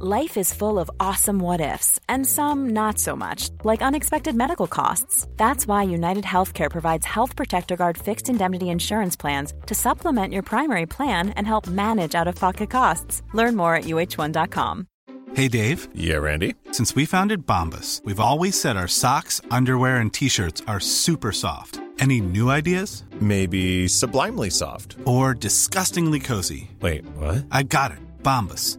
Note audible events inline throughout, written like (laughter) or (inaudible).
Life is full of awesome what ifs, and some not so much, like unexpected medical costs. That's why United Healthcare provides Health Protector Guard fixed indemnity insurance plans to supplement your primary plan and help manage out of pocket costs. Learn more at uh1.com. Hey, Dave. Yeah, Randy. Since we founded Bombus, we've always said our socks, underwear, and t shirts are super soft. Any new ideas? Maybe sublimely soft. Or disgustingly cozy. Wait, what? I got it. Bombus.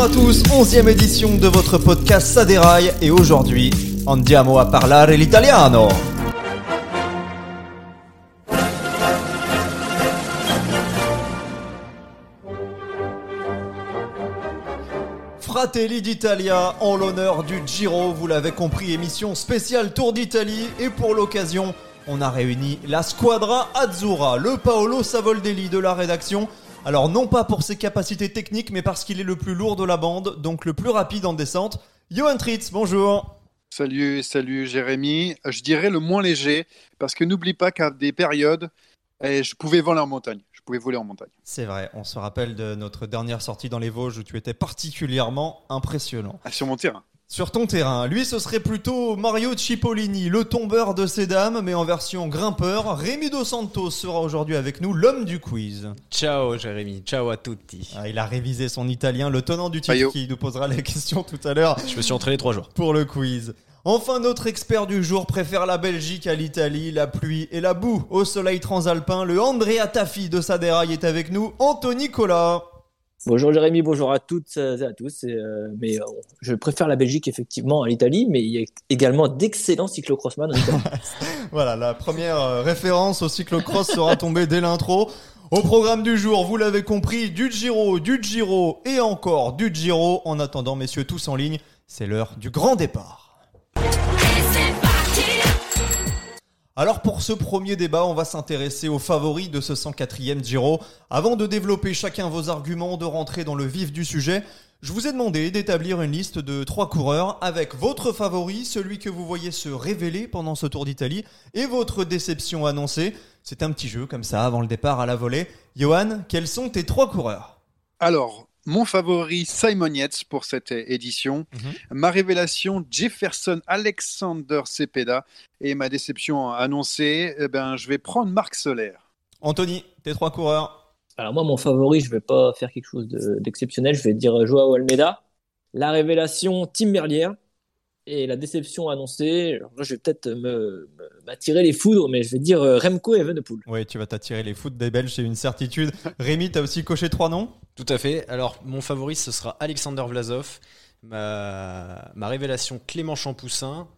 Bonjour à tous, onzième édition de votre podcast Ça déraille et aujourd'hui andiamo a parlare l'italiano. Fratelli d'Italia en l'honneur du Giro, vous l'avez compris, émission spéciale Tour d'Italie et pour l'occasion, on a réuni la Squadra Azzurra, le Paolo Savoldelli de la rédaction. Alors non pas pour ses capacités techniques, mais parce qu'il est le plus lourd de la bande, donc le plus rapide en descente. Johan Tritz, bonjour. Salut, salut Jérémy. Je dirais le moins léger, parce que n'oublie pas qu'à des périodes, eh, je pouvais voler en montagne. Je pouvais voler en montagne. C'est vrai, on se rappelle de notre dernière sortie dans les Vosges où tu étais particulièrement impressionnant. Ah, sur mon terrain. Sur ton terrain, lui ce serait plutôt Mario Cipollini, le tombeur de ces dames, mais en version grimpeur. Rémi Dos Santos sera aujourd'hui avec nous, l'homme du quiz. Ciao Jérémy, ciao à tutti. Ah, il a révisé son italien, le tenant du titre Ayo. qui nous posera les (laughs) questions tout à l'heure Je me suis entraîné trois jours. pour le quiz. Enfin, notre expert du jour préfère la Belgique à l'Italie, la pluie et la boue au soleil transalpin. Le Andrea Taffi de Saderail est avec nous, Anthony Collat. Bonjour Jérémy, bonjour à toutes et à tous. Euh, euh, je préfère la Belgique effectivement à l'Italie, mais il y a également d'excellents cyclocrossman. (laughs) Voilà, la première euh, référence au cyclocross sera tombée dès l'intro. Au programme du jour, vous l'avez compris, du Giro, du Giro et encore du Giro. En attendant, messieurs, tous en ligne, c'est l'heure du grand départ. Alors pour ce premier débat, on va s'intéresser aux favoris de ce 104e Giro. Avant de développer chacun vos arguments, de rentrer dans le vif du sujet, je vous ai demandé d'établir une liste de trois coureurs avec votre favori, celui que vous voyez se révéler pendant ce Tour d'Italie, et votre déception annoncée. C'est un petit jeu comme ça avant le départ à la volée. Johan, quels sont tes trois coureurs? Alors, mon favori Simon Yates pour cette édition, ma révélation Jefferson Alexander Cepeda et ma déception annoncée, eh ben, je vais prendre Marc Solaire. Anthony, tes trois coureurs Alors moi, mon favori, je vais pas faire quelque chose de- d'exceptionnel. Je vais dire Joao Almeida. La révélation, Tim Merlier. Et la déception annoncée, alors là, je vais peut-être me- me- m'attirer les foudres, mais je vais dire euh, Remco Evenepoel. Oui, tu vas t'attirer les foot des Belges, c'est une certitude. (laughs) Rémi, t'as aussi coché trois noms? Tout à fait. Alors, mon favori, ce sera Alexander Vlasov. Ma, ma révélation, Clément Champoussin.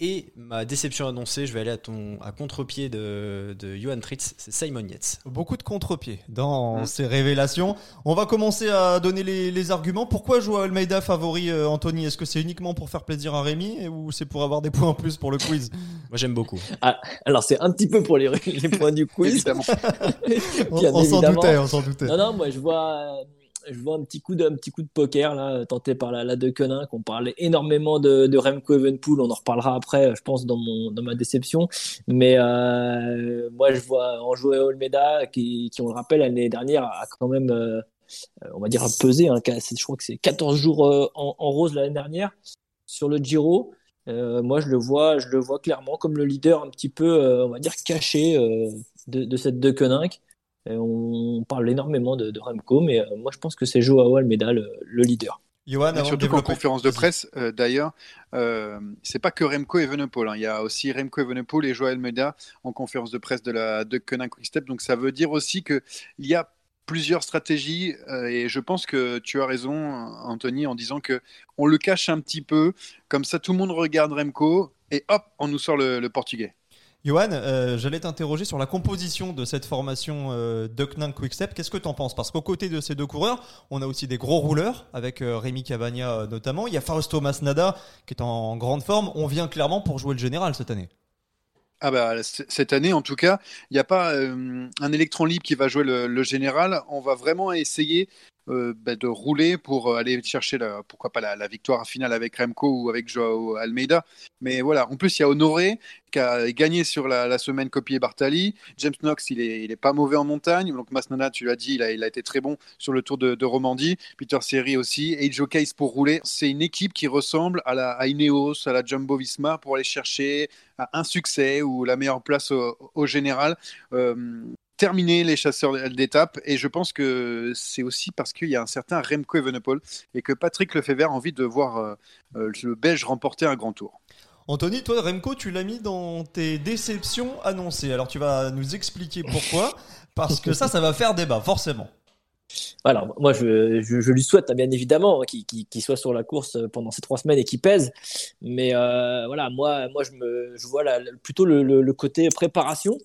Et ma déception annoncée, je vais aller à, ton, à contre-pied de, de Johan Tritz, c'est Simon Yates. Beaucoup de contre-pieds dans Mm. ces révélations. On va commencer à donner les, les arguments. Pourquoi Joao Almeida favori, euh, Anthony? Est-ce que c'est uniquement pour faire plaisir à Rémi ou c'est pour avoir des points en plus pour le quiz? (laughs) Moi, j'aime beaucoup. Alors c'est un petit peu pour les, (laughs) les points du quiz. (laughs) On, s'en doutait, on s'en doutait. Non, non, moi je vois, euh, je vois un petit coup de, un petit coup de poker là, tenté par la, la De Quenin, qu'on parlait énormément de, Remco Evenepoel. On en reparlera après, je pense, dans, mon, dans ma déception. Mais euh, moi je vois en jouer Olmeda, qui, qui, on le rappelle, l'année dernière a quand même, euh, on va dire, pesé. Hein, je crois que c'est 14 jours euh, en, rose l'année dernière sur le Giro. Moi, je le vois, je le vois clairement comme le leader un petit peu, on va dire, caché de, de cette De Koninck. Et on parle énormément de, de Remco, mais euh, moi, je pense que c'est Joao Almeida le, le leader. Johan, Et surtout qu'en conférence de presse, euh, d'ailleurs, euh, c'est pas que Remco Evenepoel. Hein. Il y a aussi Remco Evenepoel et Joël Meda en conférence de presse de la de Quick Quickstep. Donc ça veut dire aussi qu'il y a plusieurs stratégies euh, et je pense que tu as raison, Anthony, en disant que on le cache un petit peu. Comme ça, tout le monde regarde Remco et hop, on nous sort le, le portugais. Johan, euh, j'allais t'interroger sur la composition de cette formation euh, Quick Quickstep. Qu'est-ce que tu en penses? Parce qu'aux côtés de ces deux coureurs, on a aussi des gros rouleurs, avec euh, Rémi Cavagna euh, notamment. Il y a Fausto Masnada qui est en grande forme. On vient clairement pour jouer le général cette année. Ah bah, cette année, en tout cas, il n'y a pas un électron libre qui va jouer le, général. On va vraiment essayer euh, bah, de rouler pour euh, aller chercher, la, pourquoi pas la, victoire finale avec Remco ou avec Joao Almeida. Mais voilà, en plus, il y a Honoré qui a gagné sur la, semaine copier Bartali. James Knox, il est, il est pas mauvais en montagne. Donc Masnana, tu l'as dit, il a, il a été très bon sur le Tour de, Romandie. Peter Seri aussi. Et Joe Case pour rouler. C'est une équipe qui ressemble à la Ineos, à la Jumbo Visma pour aller chercher un succès ou la meilleure place au, général. Euh, terminer les chasseurs d'étapes et je pense que c'est aussi parce qu'il y a un certain Remco Evenepoel et que Patrick Lefebvre a envie de voir euh, euh, le Belge remporter un grand tour. Anthony, toi, Remco, tu l'as mis dans tes déceptions annoncées. Alors, tu vas nous expliquer pourquoi, (laughs) parce que ça, ça va faire débat, forcément. Alors, moi, je, je, lui souhaite, bien évidemment, qu'il soit sur la course pendant ces trois semaines et qu'il pèse. Mais euh, voilà, moi, moi je, me, je vois plutôt le, le, côté préparation.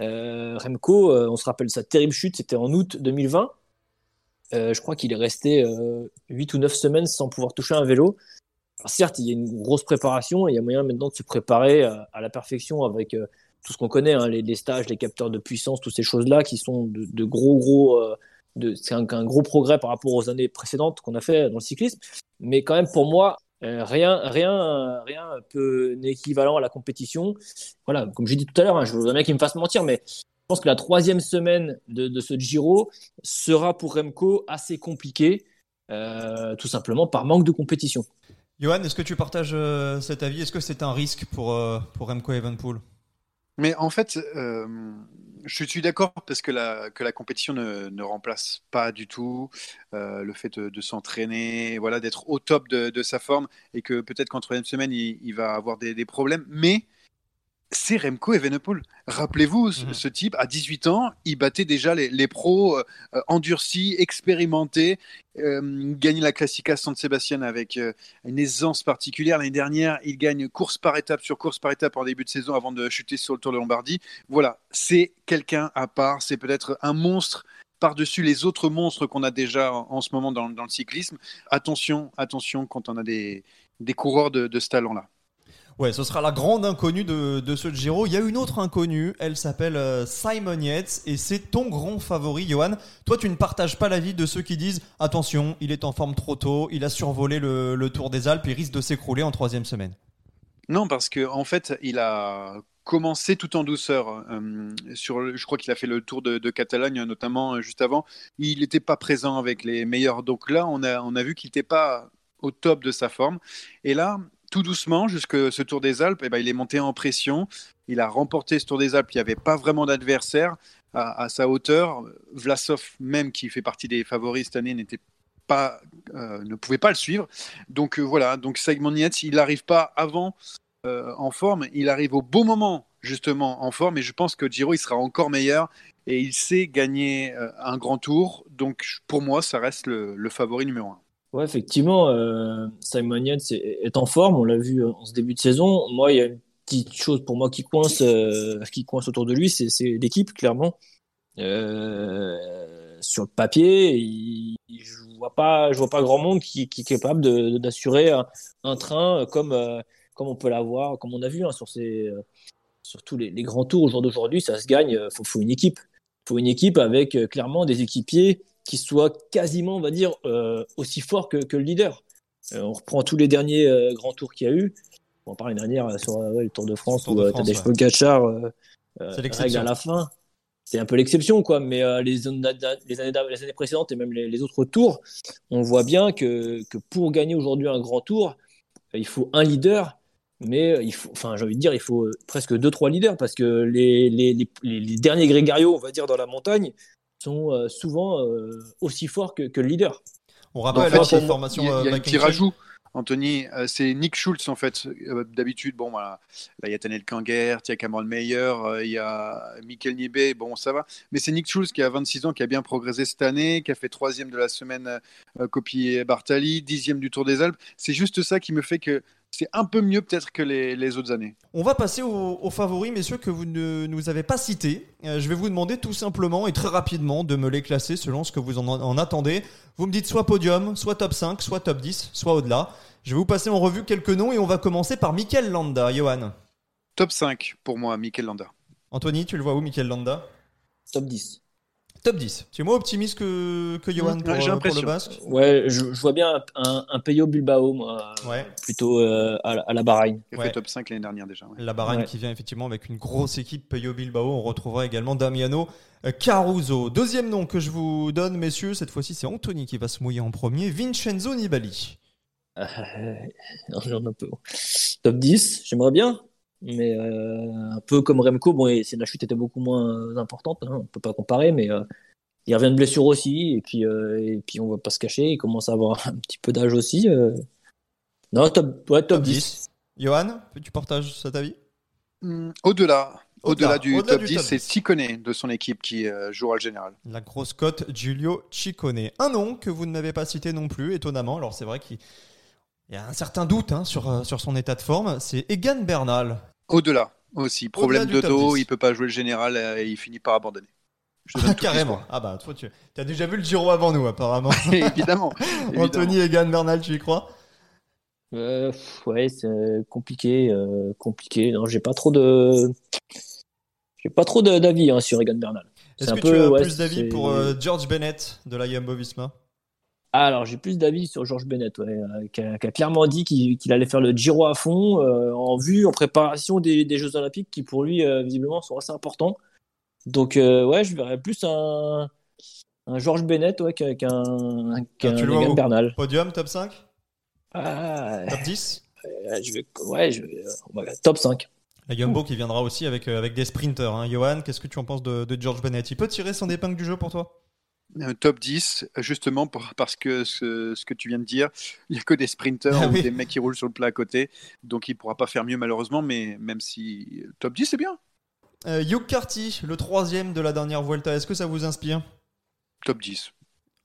Euh, Remco, euh, on se rappelle sa terrible chute, c'était en août 2020. Euh, je crois qu'il est resté 8 ou 9 semaines sans pouvoir toucher un vélo. certes, il y a une grosse préparation et il y a moyen maintenant de se préparer à, la perfection avec tout ce qu'on connaît, hein, les, stages, les capteurs de puissance, toutes ces choses-là qui sont de, gros, gros. c'est un, un, gros progrès par rapport aux années précédentes qu'on a fait dans le cyclisme. Mais quand même, pour moi, euh, rien, rien, rien peu équivalent à la compétition. Voilà, comme j'ai dit tout à l'heure, hein, je voudrais bien qu'il me fasse mentir, mais je pense que la troisième semaine de, ce Giro sera pour Remco assez compliquée, euh, tout simplement par manque de compétition. Johan, est-ce que tu partages euh, cet avis? Est-ce que c'est un risque pour, pour Remco Evenpool Mais en fait, je suis d'accord parce que la, que la compétition ne, remplace pas du tout euh, le fait de, s'entraîner, voilà, d'être au top de, sa forme et que peut-être qu'en troisième semaine, il, il va avoir des, des problèmes. Mais c'est Remco Evenepoel. Rappelez-vous, ce, mhm. type, à 18 ans, il battait déjà les, pros euh, endurcis, expérimentés, euh, gagnait la Classica San Sebastian avec euh, une aisance particulière. L'année dernière, il gagne course par étape sur course par étape en début de saison avant de chuter sur le Tour de Lombardie. Voilà, c'est quelqu'un à part, c'est peut-être un monstre par-dessus les autres monstres qu'on a déjà en, ce moment dans, le cyclisme. Attention, attention quand on a des, coureurs de, de ce talent-là. Ouais, ce sera la grande inconnue de, de, ce Giro. Il y a une autre inconnue, elle s'appelle euh, Simon Yates et c'est ton grand favori, Johan. Toi, tu ne partages pas l'avis de ceux qui disent attention, il est en forme trop tôt, il a survolé le, le Tour des Alpes, il risque de s'écrouler en troisième semaine. Non, parce que en fait, il a commencé tout en douceur. Euh, sur, je crois qu'il a fait le tour de, Catalogne, notamment euh, juste avant. Il n'était pas présent avec les meilleurs. Donc là, on a, on a vu qu'il n'était pas au top de sa forme. Et là, tout doucement jusque ce Tour des Alpes, et eh ben, il est monté en pression. Il a remporté ce Tour des Alpes. Il n'y avait pas vraiment d'adversaire à, sa hauteur. Vlasov, même qui fait partie des favoris cette année, n'était pas, euh, ne pouvait pas le suivre. Donc euh, voilà. Donc Simon Yates, il n'arrive pas avant euh, en forme. Il arrive au bon moment justement en forme. Et je pense que Giro, il sera encore meilleur. Et il sait gagner un grand tour. Donc pour moi, ça reste le, le favori numéro un. Ouais, effectivement, euh, Simon Yates est, en forme, on l'a vu en ce début de saison. Moi, il y a une petite chose pour moi qui coince, euh, qui coince autour de lui, c'est l'équipe, clairement. Euh, sur le papier, je vois pas, je vois pas grand monde qui, est capable d'assurer un, train comme comme on peut l'avoir, comme on a vu hein, sur ces sur tous les, grands tours au jour d'aujourd'hui, ça se gagne. Faut, faut une équipe, faut une équipe avec clairement des équipiers qui soit quasiment, on va dire, euh, aussi fort que, que le leader. Euh, on reprend tous les derniers euh, grands tours qu'il y a eu. On parle une dernière sur le Tour de France où Tadej Pogacar règle à la fin. C'est un peu l'exception, quoi. Mais les, les, années, les, années, précédentes et même les, autres tours, on voit bien que, que pour gagner aujourd'hui un grand tour, il faut un leader mais il faut, enfin, j'ai envie de dire, il faut presque deux, trois leaders parce que les, les, les, les derniers grégarios, on va dire, dans la montagne, sont euh, souvent euh, aussi forts que, le leader. On rappelle En fait, cette il- formation. Il y a, euh, il y a un petit rajout, Anthony. euh, c'est Nick Schultz en fait. Euh, D'habitude, bon, voilà. Là, il y a Tanel Kanger, il y a Cameron Meyer, euh, il y a Michael Nibé. Bon, ça va. Mais c'est Nick Schultz qui a 26 ans, qui a bien progressé cette année, qui a fait troisième de la semaine euh, copie Bartali, dixième du Tour des Alpes. C'est juste ça qui me fait que c'est un peu mieux peut-être que les, les autres années. On va passer aux, aux favoris, messieurs, que vous ne nous avez pas cités. Euh, je vais vous demander tout simplement et très rapidement de me les classer selon ce que vous en, en attendez. Vous me dites soit podium, soit top 5, soit top 10, soit au-delà. Je vais vous passer en revue quelques noms et on va commencer par Mikel Landa. Johan. Top 5 pour moi, Mikel Landa. Anthony, tu le vois où, Mikel Landa? Top 10. Top 10. Tu es moins optimiste que, que Johan pour, ouais, euh, pour le l'impression. basque? Ouais, je, je vois bien un, un, Peyo Bilbao, moi, Ouais. plutôt euh, à, la- à la Bahreïn. Il a Ouais. fait top 5 l'année dernière déjà. ouais. La Bahreïn Ouais. qui vient effectivement avec une grosse équipe Peyo Bilbao. On retrouvera également Damiano euh, Caruso. Deuxième nom que je vous donne, messieurs, cette fois-ci c'est Anthony qui va se mouiller en premier. Vincenzo Nibali. Euh, non, j'en ai un peu. Top 10, j'aimerais bien. Mais euh, un peu comme Remco, bon, et c'est- la chute était beaucoup moins importante, hein, on peut pas comparer, mais euh, il revient de blessure aussi, et puis, euh, et puis on va pas se cacher, il commence à avoir (laughs) un petit peu d'âge aussi. euh. Non, top, ouais, top, 10. Johan, tu partages cet avis? Hmm, Au-delà. Au-delà, du top du 10, top c'est 10. Ticone de son équipe qui euh, jouera le général. La grosse cote Giulio Ciccone. Un nom que vous ne m'avez pas cité non plus, étonnamment. Alors c'est vrai qu'il y a un certain doute hein, sur, sur son état de forme. C'est Egan Bernal. Au-delà aussi. Problème de dos, 10. il peut pas jouer le général et il finit par abandonner. Je te donne (laughs) toute Carrément. Ah bah toi tu as déjà vu le Giro avant nous apparemment. (laughs) (laughs) évidemment. Anthony Egan Bernal, tu y crois? Euh, ouais, c'est compliqué, euh, compliqué. Non, j'ai pas trop de, j'ai pas trop de- d'avis hein, sur Egan Bernal. Est-ce C'est un que peu, tu as ouais, plus d'avis c'est- pour euh, George Bennett de la Jumbo Visma? Ah, alors j'ai plus d'avis sur Georges Bennett, ouais, euh, qui, a, qui a clairement dit qu'il allait faire le Giro à fond, euh, en vue, en préparation des, des Jeux Olympiques, qui pour lui euh, visiblement sont assez importants. Donc euh, ouais, je verrais plus un, un Georges Bennett ouais, qu'un Ah, où Bernal. Podium, top 5 Ah, Top 10 euh, je vais, ouais, je vais, ouais, top 5. La Jumbo qui viendra aussi avec, avec des sprinters. Hein. Johan, qu'est-ce que tu en penses de, de George Bennett? Il peut tirer son épingle du jeu pour toi? Euh, top 10, justement pour- parce que ce, ce que tu viens de dire, il n'y a que des sprinters Ah ou des mecs qui roulent sur le plat à côté, donc il ne pourra pas faire mieux malheureusement, mais même si top 10 c'est bien, euh, Hugh Carty, le troisième de la dernière Vuelta. Est-ce que ça vous inspire? Top 10.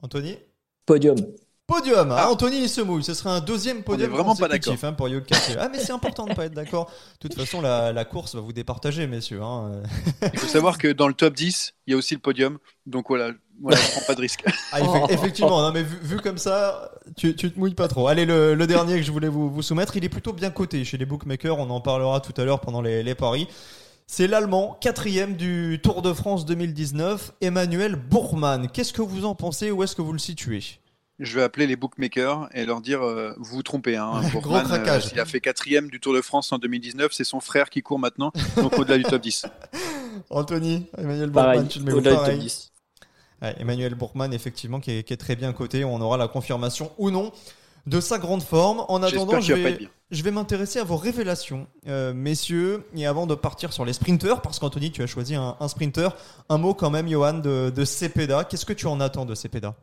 Anthony? Podium. Podium, hein, Ah. Anthony il se mouille, ce serait un deuxième podium vraiment pas hein, pour. Ah mais c'est important de ne pas être d'accord. De toute façon la, la course va vous départager messieurs. hein. Il faut savoir que dans le top 10, il y a aussi le podium, donc voilà, voilà je prends pas de risque. Ah, effe- effectivement, non, mais vu, vu comme ça, tu, tu te mouilles pas trop. Allez, le, le dernier que je voulais vous, vous soumettre, il est plutôt bien coté chez les bookmakers. On en parlera tout à l'heure pendant les, les paris. C'est l'Allemand, quatrième du Tour de France 2019, Emmanuel Bourgmann. Qu'est-ce que vous en pensez? Où est-ce que vous le situez? Je vais appeler les bookmakers et leur dire euh, vous vous trompez. Hein, Ouais, gros craquage. il a fait quatrième du Tour de France en 2019, c'est son frère qui court maintenant, donc au-delà du top 10. (laughs) Anthony, Emmanuel Bourgmann, tu le mets au-delà du top pareil 10. Ouais, Emmanuel Bourgmann, effectivement, qui est, qui est très bien coté. On aura la confirmation ou non de sa grande forme. En attendant, je vais, être bien. je vais m'intéresser à vos révélations, euh, messieurs. Et avant de partir sur les sprinters, parce qu'Anthony, tu as choisi un, un sprinter, un mot quand même, Johan, de, de Cepeda. Qu'est-ce que tu en attends de Cepeda?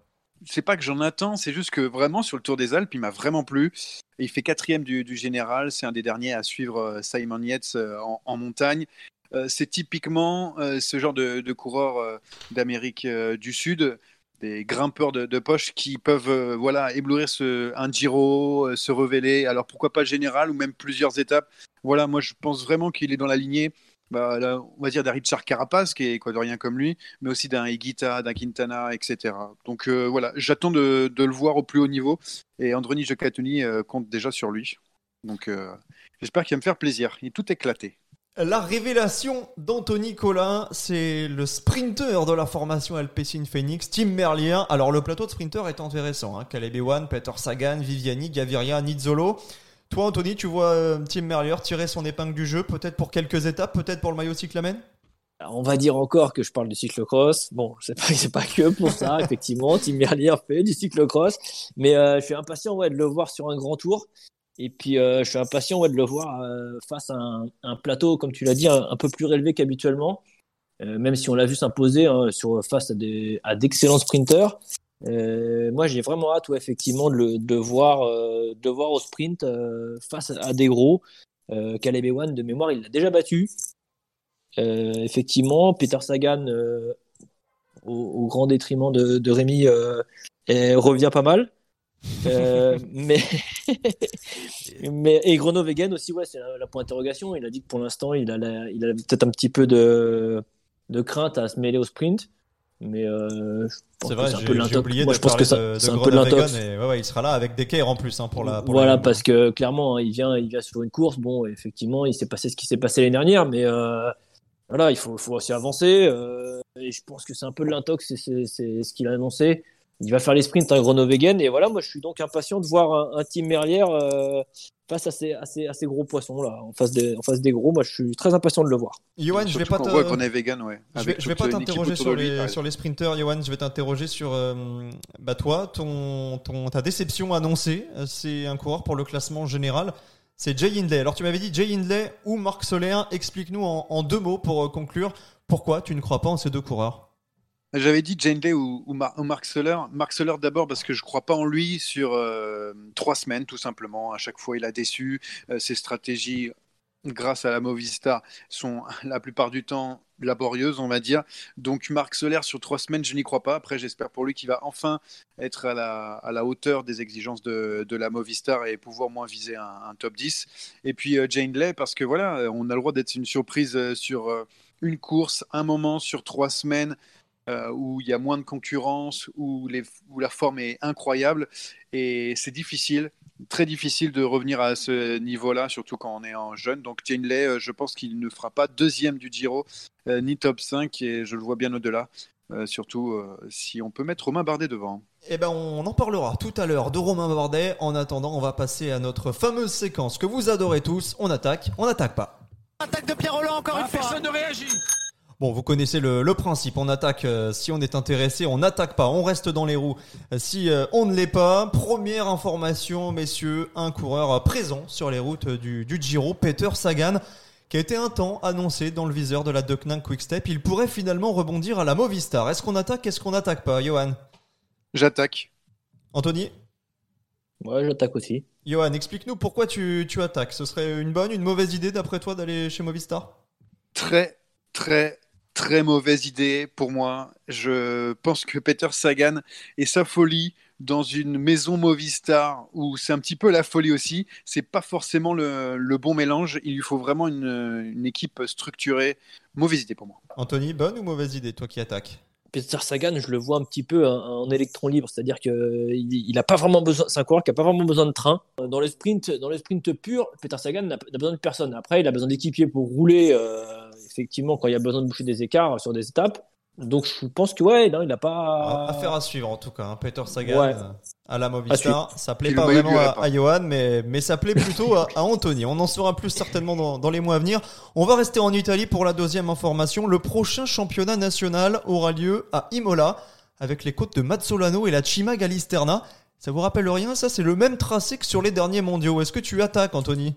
C'est pas que j'en attends, c'est juste que vraiment sur le Tour des Alpes, il m'a vraiment plu. Il fait quatrième du, général, c'est un des derniers à suivre euh, Simon Yates euh, en, montagne. Euh, c'est typiquement ce genre de, de coureur euh, d'Amérique du Sud, des grimpeurs de, poche qui peuvent voilà éblouir un Giro, se révéler. Alors pourquoi pas général ou même plusieurs étapes. Voilà, moi je pense vraiment qu'il est dans la lignée. Bah, on va dire d'un Richard Carapace qui est équatorien comme lui, mais aussi d'un Higuita, d'un Quintana, etc. Donc euh, voilà, j'attends de, le voir au plus haut niveau et Androni Giocattoni euh, compte déjà sur lui. Donc euh, j'espère qu'il va me faire plaisir. Il est tout éclaté. La révélation d'Anthony Collin, c'est le sprinter de la formation Alpecin Phoenix, Tim Merlier. Alors le plateau de sprinter est intéressant. Hein. Caleb Peter Sagan, Viviani, Gaviria, Nizzolo. Toi Anthony, tu vois euh, Tim Merlier tirer son épingle du jeu, peut-être pour quelques étapes, peut-être pour le maillot cyclamen? On va dire encore que je parle du cyclocross. Bon, (laughs) c'est pas, c'est pas que pour ça, (laughs) effectivement. Tim Merlier fait du cyclocross. Mais euh, je suis impatient ouais, de le voir sur un grand tour. Et puis, euh, je suis impatient ouais, de le voir euh, face à un, un plateau, comme tu l'as dit, un, un peu plus relevé qu'habituellement. Même si on l'a vu s'imposer hein, sur face à des à d'excellents sprinters. Euh, moi, j'ai vraiment hâte, ouais, effectivement, de, le- de, voir, euh, de voir au sprint euh, face à des gros. Caleb Ewan, de mémoire, il l'a déjà battu. Effectivement, Peter Sagan, au, au grand détriment de, de Rémi, revient pas mal. (laughs) Mais, (laughs) mais et Groenewegen aussi, ouais, c'est la, la point d'interrogation. Il a dit que pour l'instant, il a, la- il a peut-être un petit peu de, de crainte à se mêler au sprint. Mais euh, C'est vrai, c'est un j'ai peu j'ai l'intox. oublié Moi, de je pense que ça- de, de c'est un peu Groenewegen, l'intox. et ouais, ouais, il sera là avec Decker en plus hein, pour la. pour Voilà, parce que clairement, hein, il vient, il vient sur une course. Bon, effectivement, il s'est passé ce qui s'est passé l'année dernière, mais euh, voilà, il faut, faut aussi avancer. euh, et je pense que c'est un peu de l'intox, c'est ce qu'il a annoncé. Il va faire les sprints à Groenewegen. Et voilà, moi, je suis donc impatient de voir un, un team Merlière euh, face à ces, à, ces, à ces gros poissons là, en face des, en face des gros. Moi, je suis très impatient de le voir. Johan, je vais pas ouais. T'interroger autour sur lui, les, ouais. sur les sprinters, Johan. Je vais t'interroger sur euh, bah toi, ton, ton, ta déception annoncée. Euh, C'est un coureur pour le classement général. C'est Jay Hindley. Alors tu m'avais dit Jay Hindley ou Marc Soler. Explique-nous en, en deux mots pour conclure pourquoi tu ne crois pas en ces deux coureurs? J'avais dit Jane Day ou, ou, Mar- ou Mark Soler. Mark Soler d'abord parce que je crois pas en lui sur euh, trois semaines tout simplement. À chaque fois il a déçu. Euh, ses stratégies grâce à la Movistar sont (laughs) la plupart du temps laborieuses on va dire. Donc Marc Soler sur trois semaines je n'y crois pas. Après j'espère pour lui qu'il va enfin être à la, à la hauteur des exigences de, de la Movistar et pouvoir moins viser un, top 10. Et puis euh, Jane Lay parce que voilà on a le droit d'être une surprise euh, sur une course, un moment sur trois semaines euh, où il y a moins de concurrence, où, les, où la forme est incroyable. Et c'est difficile, très difficile de revenir à ce niveau-là, surtout quand on est en jeune. Donc Jane Lay, euh, je pense qu'il ne fera pas deuxième du Giro, euh, ni top 5, et je le vois bien au-delà. Euh, surtout euh, si on peut mettre Romain Bardet devant. Eh ben, on en parlera tout à l'heure de Romain Bardet. En attendant, on va passer à notre fameuse séquence que vous adorez tous. On attaque, on n'attaque pas. Attaque de Pierre Roland encore une fois. Personne ne réagit. Bon, vous connaissez le, le principe. On attaque euh, si on est intéressé, on n'attaque pas, on reste dans les roues euh, si euh, on ne l'est pas. Première information, messieurs, un coureur présent sur les routes du, du Giro, Peter Sagan, qui a été un temps annoncé dans le viseur de la Deceuninck Quickstep. Il pourrait finalement rebondir à la Movistar. Est-ce qu'on attaque, est-ce qu'on n'attaque pas, Johan? J'attaque. Anthony? Ouais, j'attaque aussi. Johan, explique-nous pourquoi tu, tu attaques. Ce serait une bonne, une mauvaise idée d'après toi d'aller chez Movistar? Très, très, très mauvaise idée pour moi. Je pense que Peter Sagan et sa folie dans une maison Movistar où c'est un petit peu la folie aussi, c'est pas forcément le, le bon mélange. Il lui faut vraiment une, une équipe structurée. Mauvaise idée pour moi. Anthony, bonne ou mauvaise idée, toi qui attaques? Peter Sagan, je le vois un petit peu en, en électron libre, c'est-à-dire qu'il il a pas vraiment besoin, c'est un coureur qui a pas vraiment besoin de train. Dans les sprints, dans les sprints purs, Peter Sagan n'a n'a besoin de personne. Après, il a besoin d'équipiers pour rouler, euh, effectivement, quand il y a besoin de boucher des écarts sur des étapes. Donc, je pense que ouais, non, il n'a pas. Affaire à suivre en tout cas. hein. Peter Sagan Ouais. euh, à la Movistar. Ça plaît pas vraiment à, à Johan, mais, mais ça plaît plutôt à, à Anthony. On en saura plus certainement dans, dans les mois à venir. On va rester en Italie pour la deuxième information. Le prochain championnat national aura lieu à Imola avec les côtes de Mazzolano et la Cima Galisterna. Ça vous rappelle rien? Ça, c'est le même tracé que sur les derniers mondiaux. Est-ce que tu attaques, Anthony?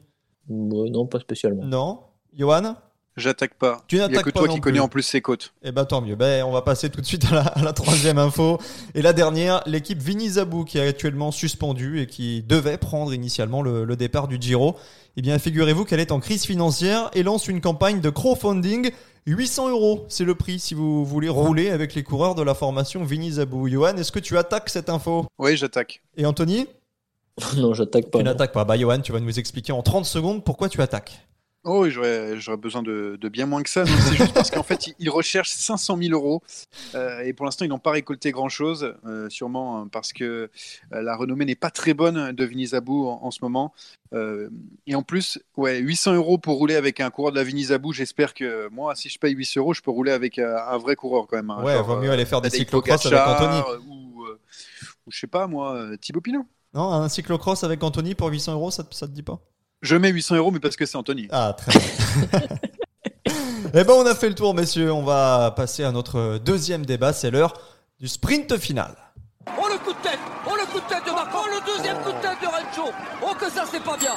Ouais, non, pas spécialement. Non? Johan? J'attaque pas. Tu Il y a n'attaques que pas toi qui connais en plus ses côtes. Eh ben tant mieux. Ben on va passer tout de suite à la, à la troisième info et la dernière, l'équipe Vini Zabou qui est actuellement suspendue et qui devait prendre initialement le, le départ du Giro. Eh bien figurez-vous qu'elle est en crise financière et lance une campagne de crowdfunding. 800 euros, c'est le prix si vous voulez rouler avec les coureurs de la formation Vini Zabou. Johan, est-ce que tu attaques cette info? Oui, j'attaque. Et Anthony? (laughs) Non, j'attaque pas. Tu n'attaques pas. Bah Johan, tu vas nous expliquer en 30 secondes pourquoi tu attaques. Oh, j'aurais j'aurais besoin de, de bien moins que ça. C'est juste parce qu'en fait, ils- recherchent 500 000 euros euh, et pour l'instant, ils n'ont pas récolté grand-chose, euh, sûrement euh, parce que euh, la renommée n'est pas très bonne de Vinizabou en, en ce moment. Et en plus, ouais, 800 euros pour rouler avec un coureur de la Vinizabou, j'espère que moi, si je paye 800 euros, je peux rouler avec un vrai coureur quand même. hein. Ouais, Genre, vaut mieux aller faire des cyclocross avec Anthony. Ou, ou je sais pas, moi, Thibaut Pinot. Non, un cyclocross avec Anthony pour 800 euros, ça, ça te dit pas? Je mets 800 euros, mais parce que c'est Anthony. Ah, très bien. (laughs) Eh ben, on a fait le tour, messieurs. On va passer à notre deuxième débat. C'est l'heure du sprint final. Oh le coup de tête Oh le coup de tête de Marco Oh le deuxième coup de tête de Rencho Oh que ça c'est pas bien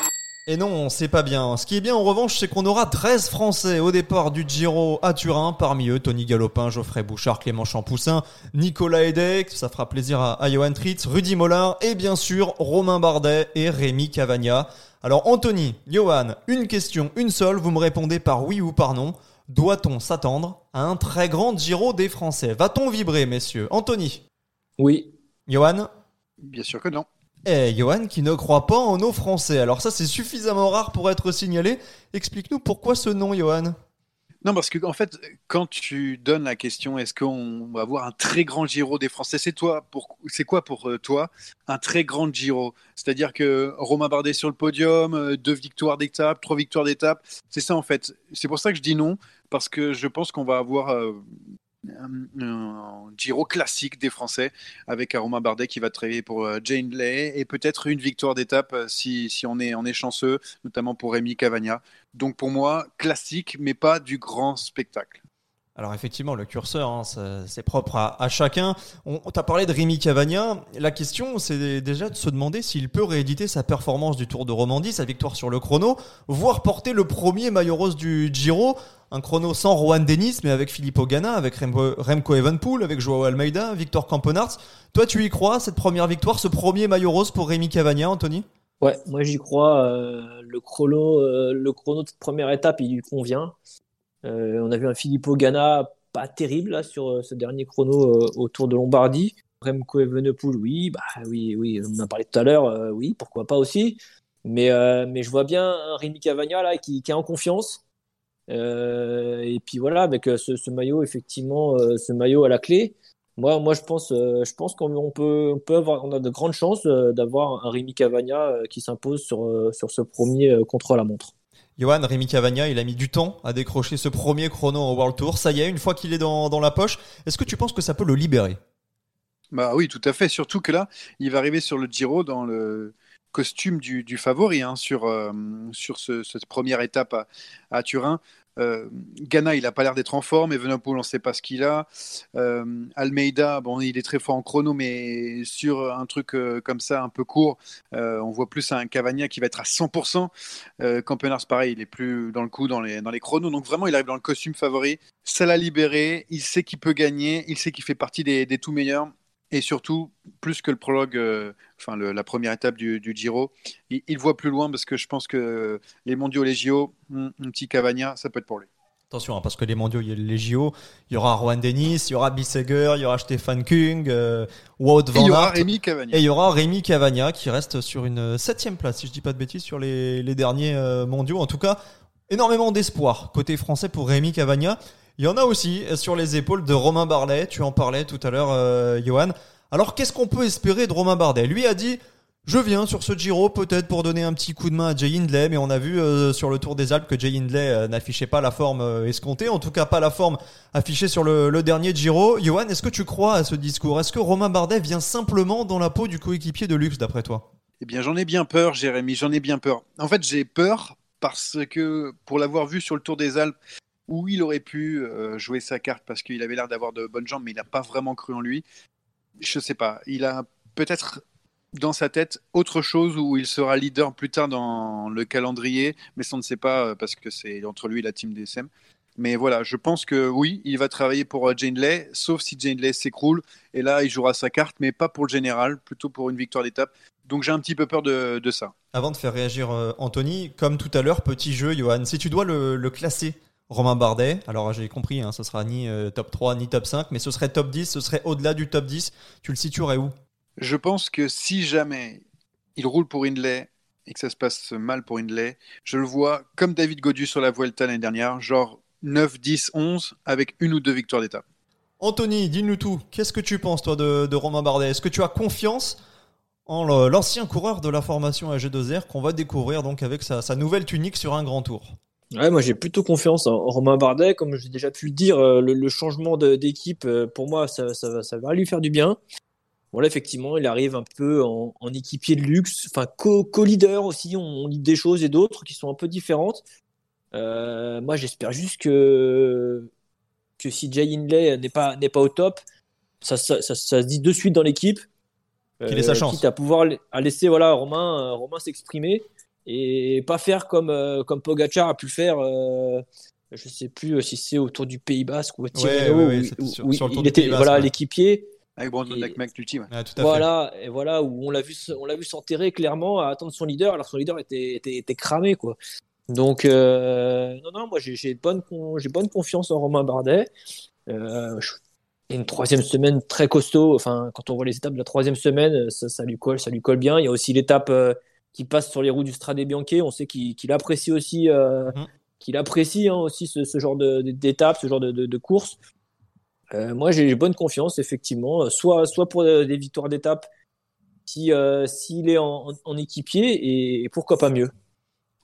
Et non, c'est pas bien. Ce qui est bien en revanche, c'est qu'on aura 13 Français au départ du Giro à Turin. Parmi eux, Tony Galopin, Geoffrey Bouchard, Clément Champoussin, Nicolas Edek, ça fera plaisir à, Johan Tritz, Rudy Mollin et bien sûr Romain Bardet et Rémi Cavagna. Alors Anthony, Johan, une question, une seule, vous me répondez par oui ou par non. Doit-on s'attendre à un très grand Giro des Français? Va-t-on vibrer, messieurs? Anthony? Oui. Johan? Bien sûr que non. Eh, Johan qui ne croit pas en nos Français. Alors ça, c'est suffisamment rare pour être signalé. Explique-nous pourquoi ce nom, Johan non, parce que en fait, quand tu donnes la question, est-ce qu'on va avoir un très grand Giro des Français C'est toi, c'est quoi pour euh, toi un très grand Giro? C'est-à-dire que Romain Bardet sur le podium, euh, deux victoires d'étape, trois victoires d'étape, c'est ça en fait. C'est pour ça que je dis non, parce que je pense qu'on va avoir euh, un, Giro classique des Français avec Aroma Bardet qui va travailler pour euh, Jane Lay et peut-être une victoire d'étape euh, si, si, on, est, on est chanceux, notamment pour Rémi Cavagna. Donc pour moi, classique, mais pas du grand spectacle. Alors effectivement, le curseur, hein, c'est propre à, chacun. On, t'a parlé de Rémi Cavagna. La question, c'est déjà de se demander s'il peut rééditer sa performance du Tour de Romandie, sa victoire sur le chrono, voire porter le premier maillot rose du Giro. Un chrono sans Juan Denis, mais avec Filippo Ganna, avec Remco, Evenpool, avec Joao Almeida, Victor Campenarts. Toi, tu y crois, cette première victoire, ce premier maillot rose pour Rémi Cavagna, Anthony? Ouais, moi j'y crois. Euh, le, chrono, euh, le chrono de cette première étape, il lui convient. Euh, on a vu un Filippo Ganna pas terrible là, sur ce dernier chrono autour de Lombardie. Remco Evenepoel, oui, bah oui, oui, on en a parlé tout à l'heure, oui, pourquoi pas aussi. Mais, mais je vois bien un Rémi Cavagna là qui, est en confiance. Et puis voilà, avec ce, maillot, effectivement, ce maillot à la clé. Moi, moi je pense, je pense qu'on peut, on peut avoir, on a de grandes chances d'avoir un Rémi Cavagna qui s'impose sur, sur ce premier contre la montre. Johan, Rémi Cavagna, il a mis du temps à décrocher ce premier chrono au World Tour. Ça y est, une fois qu'il est dans, la poche, est-ce que tu penses que ça peut le libérer? Bah oui, tout à fait. Surtout que là, il va arriver sur le Giro dans le costume du, favori hein, sur, euh, sur cette première étape à Turin. Euh, Ghana, il n'a pas l'air d'être en forme. Evenepoel, on ne sait pas ce qu'il a. Euh, Almeida, bon, il est très fort en chrono, mais sur un truc euh, comme ça, un peu court, on voit plus un Cavagna qui va être à 100%. Campenars, pareil, il est plus dans le coup dans les, dans les chronos. Donc vraiment, il arrive dans le costume favori. Ça l'a libéré. Il sait qu'il peut gagner. Il sait qu'il fait partie des, des tout meilleurs et surtout, plus que le prologue, euh, enfin la première étape du, Giro, il, voit plus loin parce que je pense que les mondiaux, les JO, un, petit Cavagna, ça peut être pour lui. Attention, hein, parce que les mondiaux, il y a les JO, il y aura Juan Denis, il y aura Bisseger, il y aura Stefan Kung, euh, Wout van Et il y aura Rémi Cavagna. Et il y aura Rémi Cavagna qui reste sur une septième place, si je dis pas de bêtises, sur les, les derniers euh, mondiaux. En tout cas, énormément d'espoir côté français pour Rémi Cavagna. Il y en a aussi sur les épaules de Romain Bardet. Tu en parlais tout à l'heure, euh, Johan. Alors, qu'est-ce qu'on peut espérer de Romain Bardet Lui a dit je viens sur ce Giro peut-être pour donner un petit coup de main à Jay Hindley, mais on a vu euh, sur le Tour des Alpes que Jay Hindley euh, n'affichait pas la forme escomptée, en tout cas pas la forme affichée sur le, dernier Giro. Johan, est-ce que tu crois à ce discours? Est-ce que Romain Bardet vient simplement dans la peau du coéquipier de luxe d'après toi? Eh bien j'en ai bien peur Jérémy, j'en ai bien peur. En fait j'ai peur parce que pour l'avoir vu sur le Tour des Alpes où il aurait pu euh, jouer sa carte parce qu'il avait l'air d'avoir de bonnes jambes, mais il n'a pas vraiment cru en lui. Je ne sais pas. Il a peut-être dans sa tête autre chose où il sera leader plus tard dans le calendrier, mais ça on ne sait pas euh, parce que c'est entre lui et la team DSM. Mais voilà, je pense que oui, il va travailler pour euh, Jane Lay, sauf si Jane Lay s'écroule. Et là, il jouera sa carte, mais pas pour le général, plutôt pour une victoire d'étape. Donc j'ai un petit peu peur de, ça. Avant de faire réagir Anthony, comme tout à l'heure, petit jeu, Johan, si tu dois le classer Romain Bardet. Alors j'ai compris, hein, ce sera ni euh, top 3 ni top 5, mais ce serait top 10, ce serait au-delà du top 10. Tu le situerais où? Je pense que si jamais il roule pour Hindley et que ça se passe mal pour Hindley, je le vois comme David Godu sur la Vuelta l'année dernière, genre 9, 10, 11 avec une ou deux victoires d'étape. Anthony, dis-nous tout. Qu'est-ce que tu penses toi de, Romain Bardet? Est-ce que tu as confiance en l'ancien coureur de la formation AG2R qu'on va découvrir donc avec sa nouvelle tunique sur un grand tour? Ouais, moi j'ai plutôt confiance en Romain Bardet. Comme j'ai déjà pu le dire, euh, le, changement d'équipe, euh, pour moi, ça, ça, ça, va lui faire du bien. Bon là, effectivement, il arrive un peu en, équipier de luxe, enfin co-leader aussi. On, lit des choses et d'autres qui sont un peu différentes. Euh, moi, j'espère juste que que si Jay Hindley n'est pas n'est pas au top, ça, ça, ça, se dit de suite dans l'équipe. Qu'il ait sa chance. Quitte à pouvoir à laisser voilà Romain Romain s'exprimer et pas faire comme, euh, comme Pogacar a pu le faire. euh, je sais plus si c'est autour du Pays Basque ou à Tirreno, ouais, ouais, où- c'était où- sur- où sur le Tour il était voilà l'équipier. Avec Brandon Et- McNulty. Ah, tout à fait. Voilà, et voilà où on l'a vu, on l'a vu s'enterrer clairement à attendre son leader, alors que son leader était, était, était cramé quoi. Donc euh, non non, moi j'ai bonne j'ai bonne confiance en Romain Bardet. Euh, je- une troisième semaine très costaud. Enfin, quand on voit les étapes de la troisième semaine, ça, ça lui colle, ça lui colle bien. Il y a aussi l'étape euh, qui passe sur les roues du Strade Bianche. On sait qu'il qu'il apprécie aussi, euh, Mhm. qu'il apprécie hein, aussi ce, ce genre d'étape, ce genre de, de, de course. Euh, moi, j'ai bonne confiance, effectivement, soit, soit pour euh, des victoires d'étape, si, euh, s'il est en, en- en équipier, et, et pourquoi pas mieux.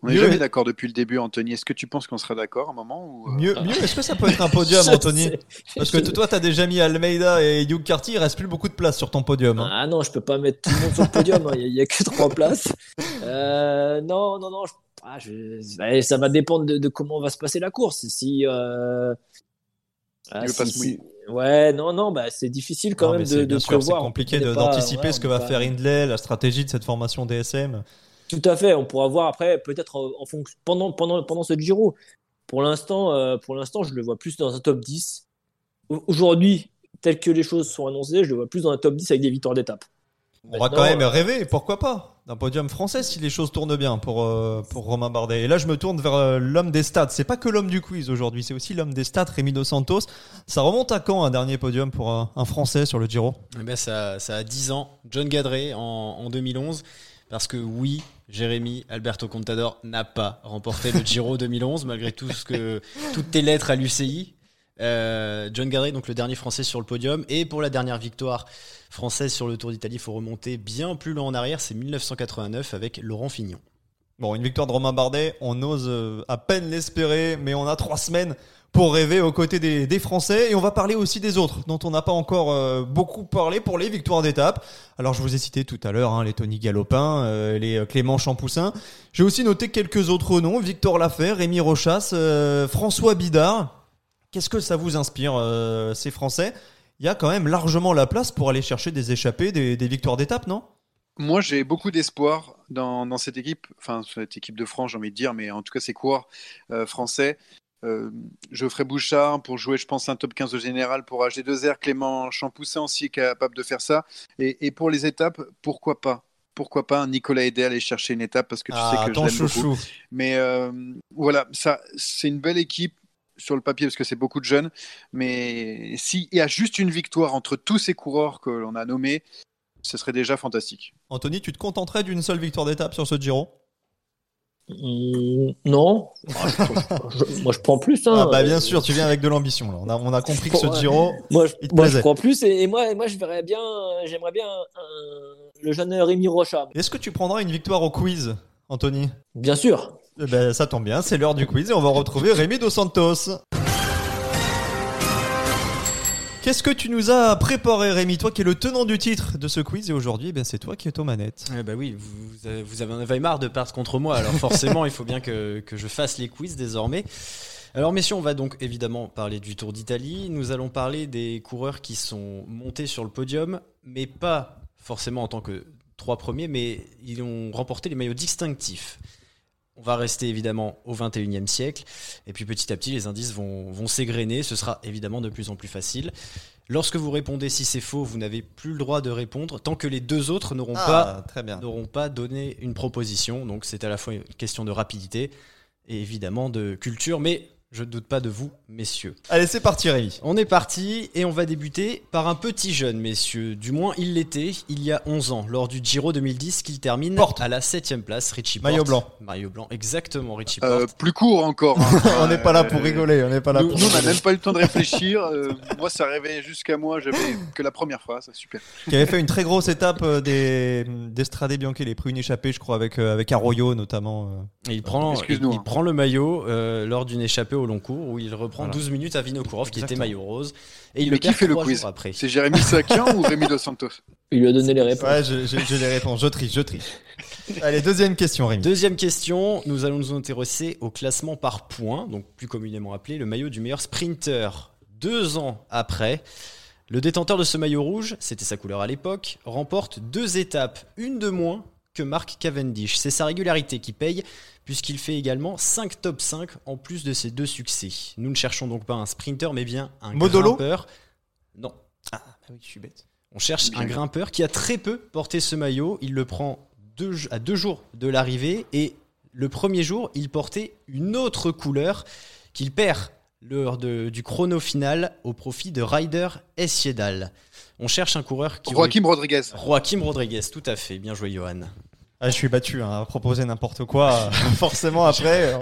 On n'est jamais d'accord depuis le début, Anthony. Est-ce que tu penses qu'on sera d'accord à un moment ou, euh, Mieux, mieux est-ce que ça peut être un podium, (laughs) Anthony. Parce que toi, t'as déjà mis Almeida et Hugh Carty, il reste plus beaucoup de place sur ton podium. hein. Ah non, je peux pas mettre tout le monde sur le podium, hein, il n'y a, que trois places. Euh, non, non, non, je- ah, je- ça va dépendre de, de comment va se passer la course. Si, euh, ah, pas si- se mouiller. si- Ouais, non, non, bah, c'est difficile quand Non, même de, sûr, c'est prévoir. compliqué d'anticiper ouais, ce que va faire Hindley, la stratégie de cette formation DSM. Tout à fait, on pourra voir après, peut-être en, en fonction pendant, pendant, pendant ce Giro. Pour l'instant, euh, pour l'instant, je le vois plus dans un top 10. Au- Aujourd'hui, tel que les choses sont annoncées, je le vois plus dans un top 10 avec des victoires d'étape. On va quand même euh, rêver, pourquoi pas, d'un podium français si les choses tournent bien pour, euh, pour Romain Bardet. Et là, je me tourne vers euh, l'homme des stats. C'est pas que l'homme du quiz aujourd'hui, c'est aussi l'homme des stats, Rémi Dos Santos. Ça remonte à quand un dernier podium pour un, un Français sur le Giro? Eh ben, ça, ça a 10 ans. John Gadret en, en 2011. Parce que oui, Jérémy Alberto Contador n'a pas remporté le Giro (laughs) 2011, malgré tout ce que, toutes tes lettres à l'UCI. Euh, John Gadret, donc le dernier Français sur le podium. Et pour la dernière victoire française sur le Tour d'Italie, il faut remonter bien plus loin en arrière. C'est 1989 avec Laurent Fignon. Bon, une victoire de Romain Bardet, on ose euh, à peine l'espérer, mais on a trois semaines pour rêver aux côtés des, Français. Et on va parler aussi des autres, dont on n'a pas encore euh, beaucoup parlé pour les victoires d'étape. Alors, je vous ai cité tout à l'heure hein, les Tony Galopin, euh, les euh, Clément Champoussin. J'ai aussi noté quelques autres noms, Victor Lafay, Rémi Rochas, François Bidard. Qu'est-ce que ça vous inspire, ces Français? Il y a quand même largement la place pour aller chercher des échappées, des, victoires d'étape, non? Moi, j'ai beaucoup d'espoir dans, cette équipe, enfin cette équipe de France, j'ai envie de dire, mais en tout cas, ces coureurs français. Euh, Geoffrey Bouchard pour jouer, je pense, un top 15 au général pour AG2R. Clément Champoussin aussi est capable de faire ça. Et, et pour les étapes, pourquoi pas? Pourquoi pas Nicolas Aidé aller chercher une étape parce que tu sais Ah, que je l'aime beaucoup. Mais euh, voilà, ça, c'est une belle équipe sur le papier parce que c'est beaucoup de jeunes. Mais s'il y a juste une victoire entre tous ces coureurs que l'on a nommés, ce serait déjà fantastique. Anthony, tu te contenterais d'une seule victoire d'étape sur ce Giro? Non, moi je, prends plus. Hein. Ah bah bien sûr, tu viens avec de l'ambition là. On a, on a compris que ce. Giro, Moi, je, il te moi, je prends plus et, et moi, et moi, je verrais bien, j'aimerais bien le jeune Rémi Rocha. Est-ce que tu prendras une victoire au quiz, Anthony? Bien sûr. Eh ben, ça tombe bien, c'est l'heure du quiz et on va retrouver Rémi Dos Santos. Qu'est-ce que tu nous as préparé, Rémi Toi qui es le tenant du titre de ce quiz et aujourd'hui, ben, c'est toi qui es aux manettes. Eh bah oui, vous, avez- vous avez- marre de perdre contre moi, alors forcément, (laughs) il faut bien que, que je fasse les quiz désormais. Alors messieurs, on va donc évidemment parler du Tour d'Italie. Nous allons parler des coureurs qui sont montés sur le podium, mais pas forcément en tant que trois premiers, mais ils ont remporté les maillots distinctifs. On va rester évidemment au 21e siècle, et puis petit à petit, les indices vont, vont s'égrener. Ce sera évidemment de plus en plus facile. Lorsque vous répondez si c'est faux, vous n'avez plus le droit de répondre tant que les deux autres n'auront pas Ah, bien. n'auront pas donné une proposition. Donc c'est à la fois une question de rapidité et évidemment de culture, mais je ne doute pas de vous, messieurs. Allez, c'est parti, Rémi. On est parti et on va débuter par un petit jeune, messieurs. Du moins, il l'était il y a 11 ans, lors du Giro 2010, qu'il termine Porte. à la 7ème place. Richie Porte. Maillot blanc. Maillot blanc, exactement, Richie Euh, Porte. plus court encore. hein. (laughs) on n'est pas là pour rigoler, on n'est pas là Nous, pour nous, on n'a même pas eu le temps de réfléchir. Euh, moi, ça arrivait jusqu'à moi. J'avais que la première phrase. Super. Qui avait fait une très grosse étape euh, des, des Strade Bianche, les pris une échappée, je crois, avec, euh, avec Arroyo notamment. Et il prend, il, Excuse-nous, il hein. prend le maillot euh, lors d'une échappée au long cours où il reprend Voilà. 12 minutes à Vinokourov qui était maillot rose et il Mais le qui perd fait le quiz après. C'est Jérémy Sakian ou Rémi Dos Santos (laughs) Il lui a donné les réponses. Ouais, j'ai- j'ai les réponses, je triche, je triche. (laughs) Allez, deuxième question, Rémi. Deuxième question, nous allons nous intéresser au classement par points, donc plus communément appelé le maillot du meilleur sprinter. Deux ans après, le détenteur de ce maillot rouge, c'était sa couleur à l'époque, remporte deux étapes, une de moins que Mark Cavendish. C'est sa régularité qui paye, puisqu'il fait également 5 top 5 en plus de ses deux succès. Nous ne cherchons donc pas un sprinter, mais bien un Modolo grimpeur. Non. Ah, bah oui, je suis bête. On cherche un grimpeur qui a très peu porté ce maillot. Il le prend deux, à deux jours de l'arrivée et le premier jour, il portait une autre couleur qu'il perd lors de- du chrono final au profit de Ryder Esjedal. On cherche un coureur qui. Joaquim Rodriguez. Joaquim Rodriguez, tout à fait. Bien joué, Johan. Ah, je suis battu hein, à proposer n'importe quoi. euh, (laughs) forcément, après. euh,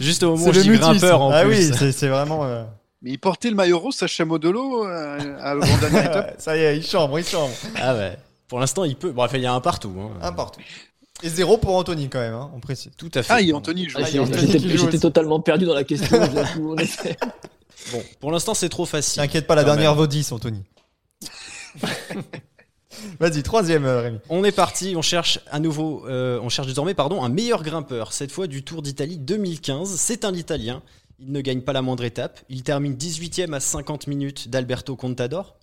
Juste au moment où je dis grimpeur en ah plus. oui, c'est c'est vraiment. euh, Mais il portait le maillot rose, Sacha Modolo, euh, à l'avant-dernière (laughs) étape. ça y est, il chambre, il chambre. Ah ouais. Pour l'instant, il peut. Bon, enfin, il y a un partout. hein. Un partout. Et zéro pour Anthony quand même, hein, on précise. Tout à fait. Ah, il Anthony joue. Ah, il y a Anthony J'étais totalement perdu dans la question. je. Bon, pour l'instant, c'est trop facile. T'inquiète pas, la Quand dernière même. vaut 10, Anthony. (laughs) (laughs) Vas-y, troisième, euh, Rémi. On est parti, on cherche à nouveau, euh, on cherche désormais pardon, un meilleur grimpeur, cette fois du Tour d'Italie 2015. C'est un Italien, il ne gagne pas la moindre étape, il termine 18ème à 50 minutes d'Alberto Contador.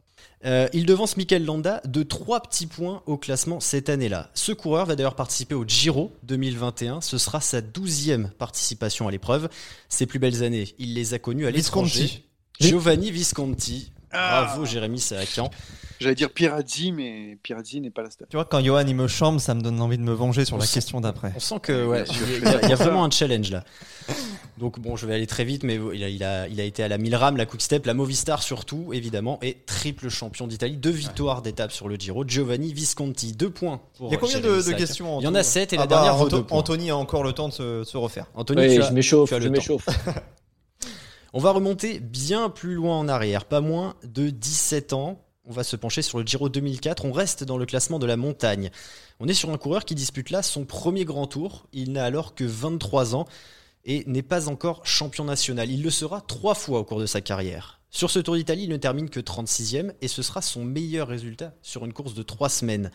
Euh, il devance Mikel Landa de 3 petits points au classement cette année-là. Ce coureur va d'ailleurs participer au Giro 2021, ce sera sa 12e participation à l'épreuve. Ses plus belles années, il les a connues à l'étranger. Visconti. Giovanni Visconti. Ah. Bravo Jérémy Saakian. J'allais dire Pirazzi, mais Pirazzi n'est pas la star. Tu vois, quand Johan il me chambre, ça me donne envie de me venger sur On la sent- question d'après. On sent que ouais, il y, a- il y a vraiment un challenge là. Donc bon, je vais aller très vite, mais il a, il a, il a été à la Milram, la Quick-Step, la Movistar surtout, évidemment, et triple champion d'Italie, deux victoires d'étape sur le Giro. Giovanni Visconti, deux points. Pour Il y a combien de, questions Il y en a sept et la Ah bah, dernière Anto-. Anthony a encore le temps de se, se refaire. Anthony, Oui, tu as- je m'échauffe, je le temps. m'échauffe. (laughs) On va remonter bien plus loin en arrière, pas moins de 17 ans. On va se pencher sur le Giro 2004. On reste dans le classement de la montagne. On est sur un coureur qui dispute là son premier grand tour. Il n'a alors que 23 ans et n'est pas encore champion national. Il le sera trois fois au cours de sa carrière. Sur ce Tour d'Italie, il ne termine que 36e et ce sera son meilleur résultat sur une course de trois semaines.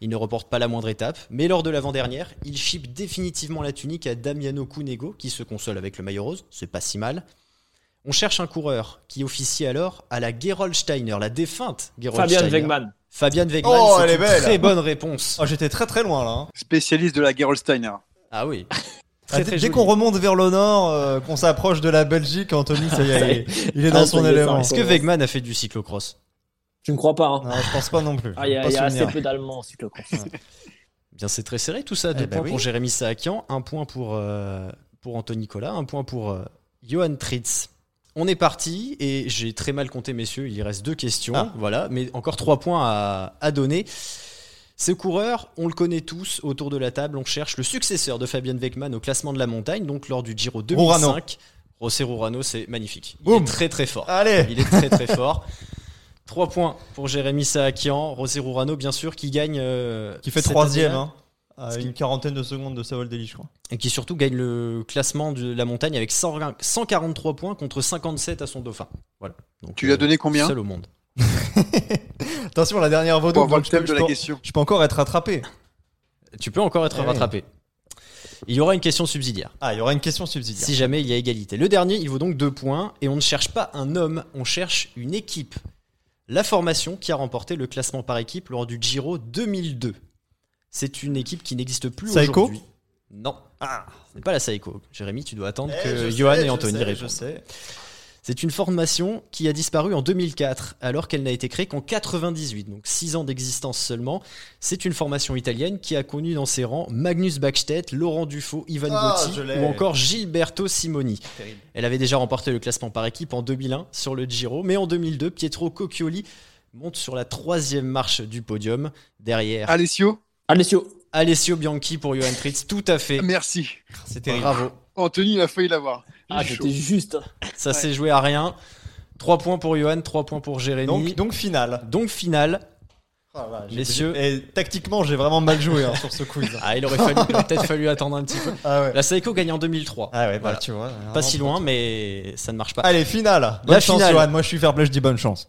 Il ne reporte pas la moindre étape, mais lors de l'avant-dernière, il chipe définitivement la tunique à Damiano Cunego qui se console avec le maillot rose, c'est pas si mal. On cherche un coureur qui officie alors à la Gerolsteiner, la défunte Gerolsteiner. Fabian Wegman. Fabian Wegman, Oh, c'est elle est une belle. très bonne réponse. Oh, J'étais très très loin là. hein. Spécialiste de la Gerolsteiner. Ah oui. Ah, (laughs) Très, dès très dès joli. qu'on remonte vers le nord, euh, qu'on s'approche de la Belgique, Anthony, ça y est, il, il est dans Ah, son ça y est, ça élément. Est-ce que Wegman a fait du cyclocross? Je ne crois pas. hein. Non, je pense pas non plus. Ah, il y a, Pas il y a assez peu d'Allemands en cyclocross. Bien, c'est très serré tout ça. Deux Eh ben points oui. pour Jérémy Saakian, un point pour, euh, pour Anthony Nicolas, un point pour euh, Johan Tritz. On est parti et j'ai très mal compté, messieurs. Il y reste deux questions. Ah. Voilà, mais encore trois points à, à donner. Ce coureur, on le connaît tous autour de la table. On cherche le successeur de Fabian Weckmann au classement de la montagne, donc lors du Giro 2005. Rourano. José Rourano, c'est magnifique. Il Boum. est très très fort. Allez Il est très très fort. (laughs) Trois points pour Jérémy Saakian. José Rourano, bien sûr, qui gagne. euh, Qui fait troisième, hein, à qui- une quarantaine de secondes de Savoldelli, je crois. et qui surtout gagne le classement de la montagne avec 100 143 points contre 57 à son dauphin. Voilà. Donc, Tu lui as euh, donné combien Seul au monde. (laughs) Attention, la dernière vaut Pour double, avoir donc le je peux- thème de la peux- question. Je peux encore être rattrapé. Tu peux encore être Eh rattrapé. Il y aura une question subsidiaire. Ah, il y aura une question subsidiaire. Si jamais il y a égalité. Le dernier, il vaut donc deux points. Et on ne cherche pas un homme, on cherche une équipe. La formation qui a remporté le classement par équipe lors du Giro 2002. C'est une équipe qui n'existe plus Saeco aujourd'hui. Non. Ah, ce n'est pas la Saeco. Jérémy, tu dois attendre Eh, que Johan sais, et je Anthony sais, répondent. Je sais. C'est une formation qui a disparu en 2004, alors qu'elle n'a été créée qu'en 98, donc 6 ans d'existence seulement. C'est une formation italienne qui a connu dans ses rangs Magnus Backstedt, Laurent Dufaux, Ivan Ah, Gotti ou encore Gilberto Simoni. Elle avait déjà remporté le classement par équipe en 2001 sur le Giro, mais en 2002, Pietro Cocchioli monte sur la troisième marche du podium, derrière Alessio, Alessio. Alessio Bianchi pour Johan Tritz, tout à fait. merci. C'est terrible. Bravo. Anthony, il a failli l'avoir. Ah, j'étais juste. Ça s'est joué à rien. 3 points pour Johan, 3 points pour Jérémy. Donc, donc finale. Donc finale, J'ai- Messieurs. Et tactiquement, j'ai vraiment mal joué hein, sur ce quiz. (laughs) Ah, il aurait, fallu, il aurait peut-être fallu attendre un petit peu. Ah ouais. La Saeco gagne en 2003. Ah ouais, bah, Voilà. tu vois. Pas si loin, mais ça ne marche pas. Allez, finale. Bonne La chance, finale. Johan. Moi, je suis fair play, je dis bonne chance.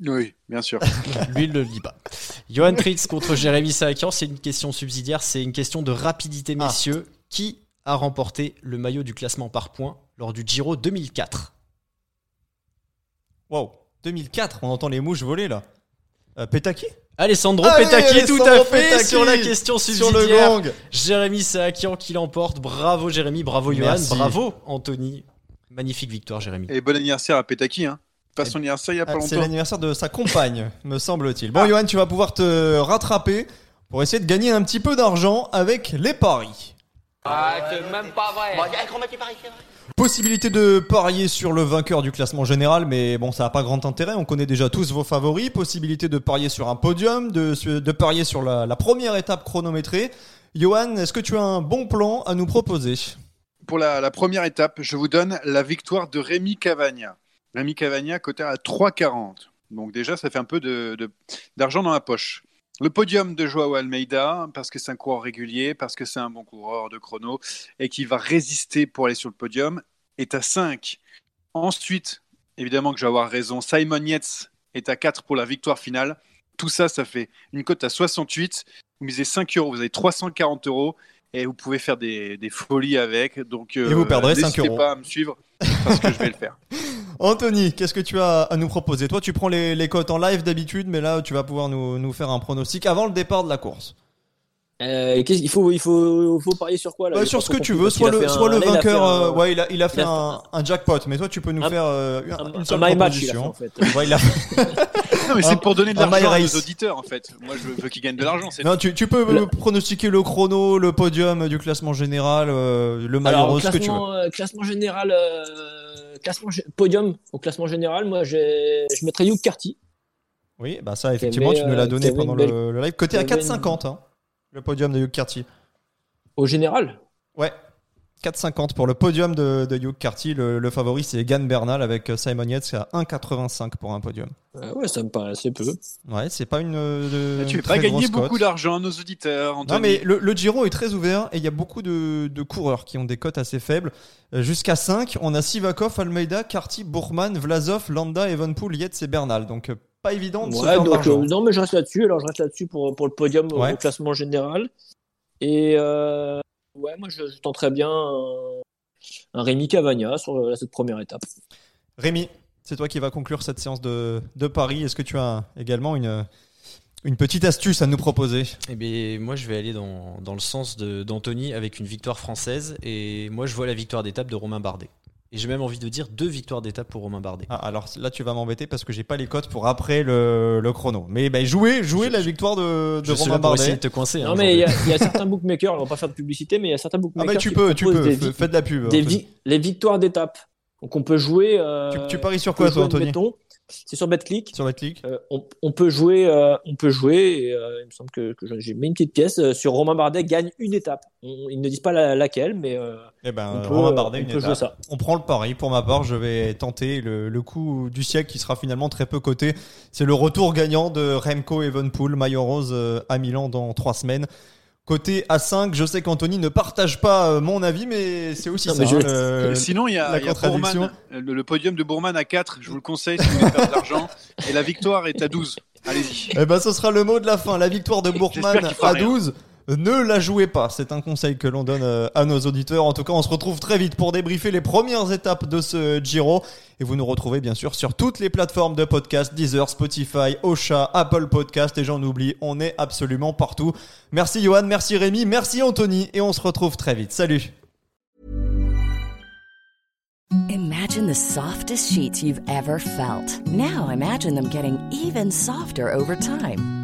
Oui, bien sûr. (laughs) Lui, il ne le dit pas. Johan Tritz contre Jérémy Saakian, c'est une question subsidiaire, c'est une question de rapidité, Ah. messieurs. Qui a remporté le maillot du classement par points lors du Giro 2004 Wow. 2004, on entend les mouches voler là. Euh, Petaki? Alessandro Allez, Petacchi, tout à fait, sur la question sur subsidiaire. le gang. Jérémy Saakian qui l'emporte. Bravo Jérémy, bravo Johan, bravo Anthony. Magnifique victoire Jérémy. Et bon anniversaire à Petaki. Hein. Pas son anniversaire il y a pas Ah, C'est l'anniversaire de sa compagne, (laughs) me semble-t-il. Bon, Johan, tu vas pouvoir te rattraper pour essayer de gagner un petit peu d'argent avec les paris. Possibilité de parier sur le vainqueur du classement général, mais bon, ça n'a pas grand intérêt. On connaît déjà tous vos favoris. Possibilité de parier sur un podium, de, de parier sur la, la première étape chronométrée. Johan, est-ce que tu as un bon plan à nous proposer? Pour la, la première étape, je vous donne la victoire de Rémi Cavagna. Rémi Cavagna coté à 3,40. Donc déjà, ça fait un peu de- de- d'argent dans la poche. Le podium de Joao Almeida, parce que c'est un coureur régulier, parce que c'est un bon coureur de chrono, et qui va résister pour aller sur le podium, est à 5. Ensuite, évidemment que je vais avoir raison, Simon Yates est à 4 pour la victoire finale. Tout ça, ça fait une cote à 68. Vous misez 5 euros, vous avez 340 euros, et vous pouvez faire des, des folies avec. Donc, euh, Et vous perdrez 5 n'hésitez euros. pas à me suivre, parce que je vais le faire. (laughs) Anthony, qu'est-ce que tu as à nous proposer? Toi, tu prends les, cotes en live d'habitude, mais là, tu vas pouvoir nous faire un pronostic avant le départ de la course. Euh, il faut, il faut, faut parier sur quoi là? J'ai sur ce que tu veux, soit le, soit un- le là, il a fait vainqueur. un- euh, ouais, il a, il a fait il a fait un, un jackpot, mais toi, tu peux nous Un- faire euh, une, un- une un seule my match, il a fait, proposition. en fait. Ouais, il a- (laughs) Non, mais c'est pour donner de l'argent nos auditeurs, en fait. Moi, je veux qu'ils gagnent de l'argent. Non, tu, tu peux Le- pronostiquer le chrono, le podium du classement général, euh, le rose, ce que tu veux. classement, euh, classement général, euh, classement podium au classement général, moi je mettrais Hugh Carty. Oui, bah ça, effectivement, tu nous l'as donné pendant le, live. Côté à qui avait une- 4,50, hein, le podium de Hugh Carty. Au général? Ouais, 4,50 pour le podium de, de Hugh Carty. Le, le favori, c'est Gann Bernal avec euh, Simon Yates à 1,85 pour un podium. Euh, Ouais, ça me paraît assez peu. Ouais, c'est pas une. euh, Tu une fais pas très gagner beaucoup d'argent à nos auditeurs, Anthony. Non mais le, le Giro est très ouvert et il y a beaucoup de, de coureurs qui ont des cotes assez faibles. Euh, Jusqu'à 5, on a Sivakov, Almeida, Carty, Bourman, Vlasov, Landa, Evenpool, Yates et Bernal. Donc euh, pas évident de se Ouais, donc, euh, non, mais je reste là-dessus. Alors, je reste là-dessus pour, pour le podium au- Ouais. au classement général. Et euh, ouais, moi, je, je tenterais bien un, un Rémi Cavagna sur euh, cette première étape. Rémi, c'est toi qui vas conclure cette séance de, de Paris. Est-ce que tu as également une, une petite astuce à nous proposer? Eh bien, moi, je vais aller dans, dans le sens de- d'Anthony avec une victoire française. Et moi, je vois la victoire d'étape de Romain Bardet. Et j'ai même envie de dire deux victoires d'étape pour Romain Bardet. Ah, Alors là, tu vas m'embêter parce que j'ai pas les cotes pour après le, le chrono. Mais bah, jouez, jouez Je- la victoire de, de je suis Romain Bardet. essayer de te coincer. hein, non, mais il y, a- y certains bookmakers, on va pas faire de publicité, mais il y a certains Ah bookmakers bah tu qui peux, tu peux, des, fais, de la pub. des Anthony. vi- les victoires d'étape. Donc, on peut jouer. euh, Tu, tu paries sur quoi toi, Anthony? C'est sur BetClick. Sur clic Euh, on, on peut jouer, euh, on peut jouer. Et, euh, il me semble que, que j'ai mis une petite pièce sur Romain Bardet gagne une étape. On- ils ne disent pas la- laquelle, mais Eh ben, on peut, Romain Bardet, on une peut jouer étape. ça. On prend le pari. Pour ma part, je vais tenter le, le coup du siècle qui sera finalement très peu coté. C'est le retour gagnant de Remco Evenpool, maillot rose à Milan dans trois semaines. Côté A5, je sais qu'Anthony ne partage pas euh, mon avis, mais c'est aussi Non, ça. je- hein, le- Sinon, il y a, la il y a contradiction. Bourman, le, podium de Bourman à 4, je vous le conseille si vous voulez faire de l'argent. Et la victoire est à 12. Allez-y. Eh ben, ce sera le mot de la fin. La victoire de (laughs) Bourman à rien. 12. Ne la jouez pas. C'est un conseil que l'on donne euh, à nos auditeurs. En tout cas, on se retrouve très vite pour débriefer les premières étapes de ce Giro. Et vous nous retrouvez bien sûr sur toutes les plateformes de podcast, Deezer, Spotify, Ocha, Apple Podcast. Et j'en oublie, on est absolument partout. Merci Johan, merci Rémi, merci Anthony. Et on se retrouve très vite. Salut. Imagine the softest sheets you've ever felt. Now imagine them getting even softer over time.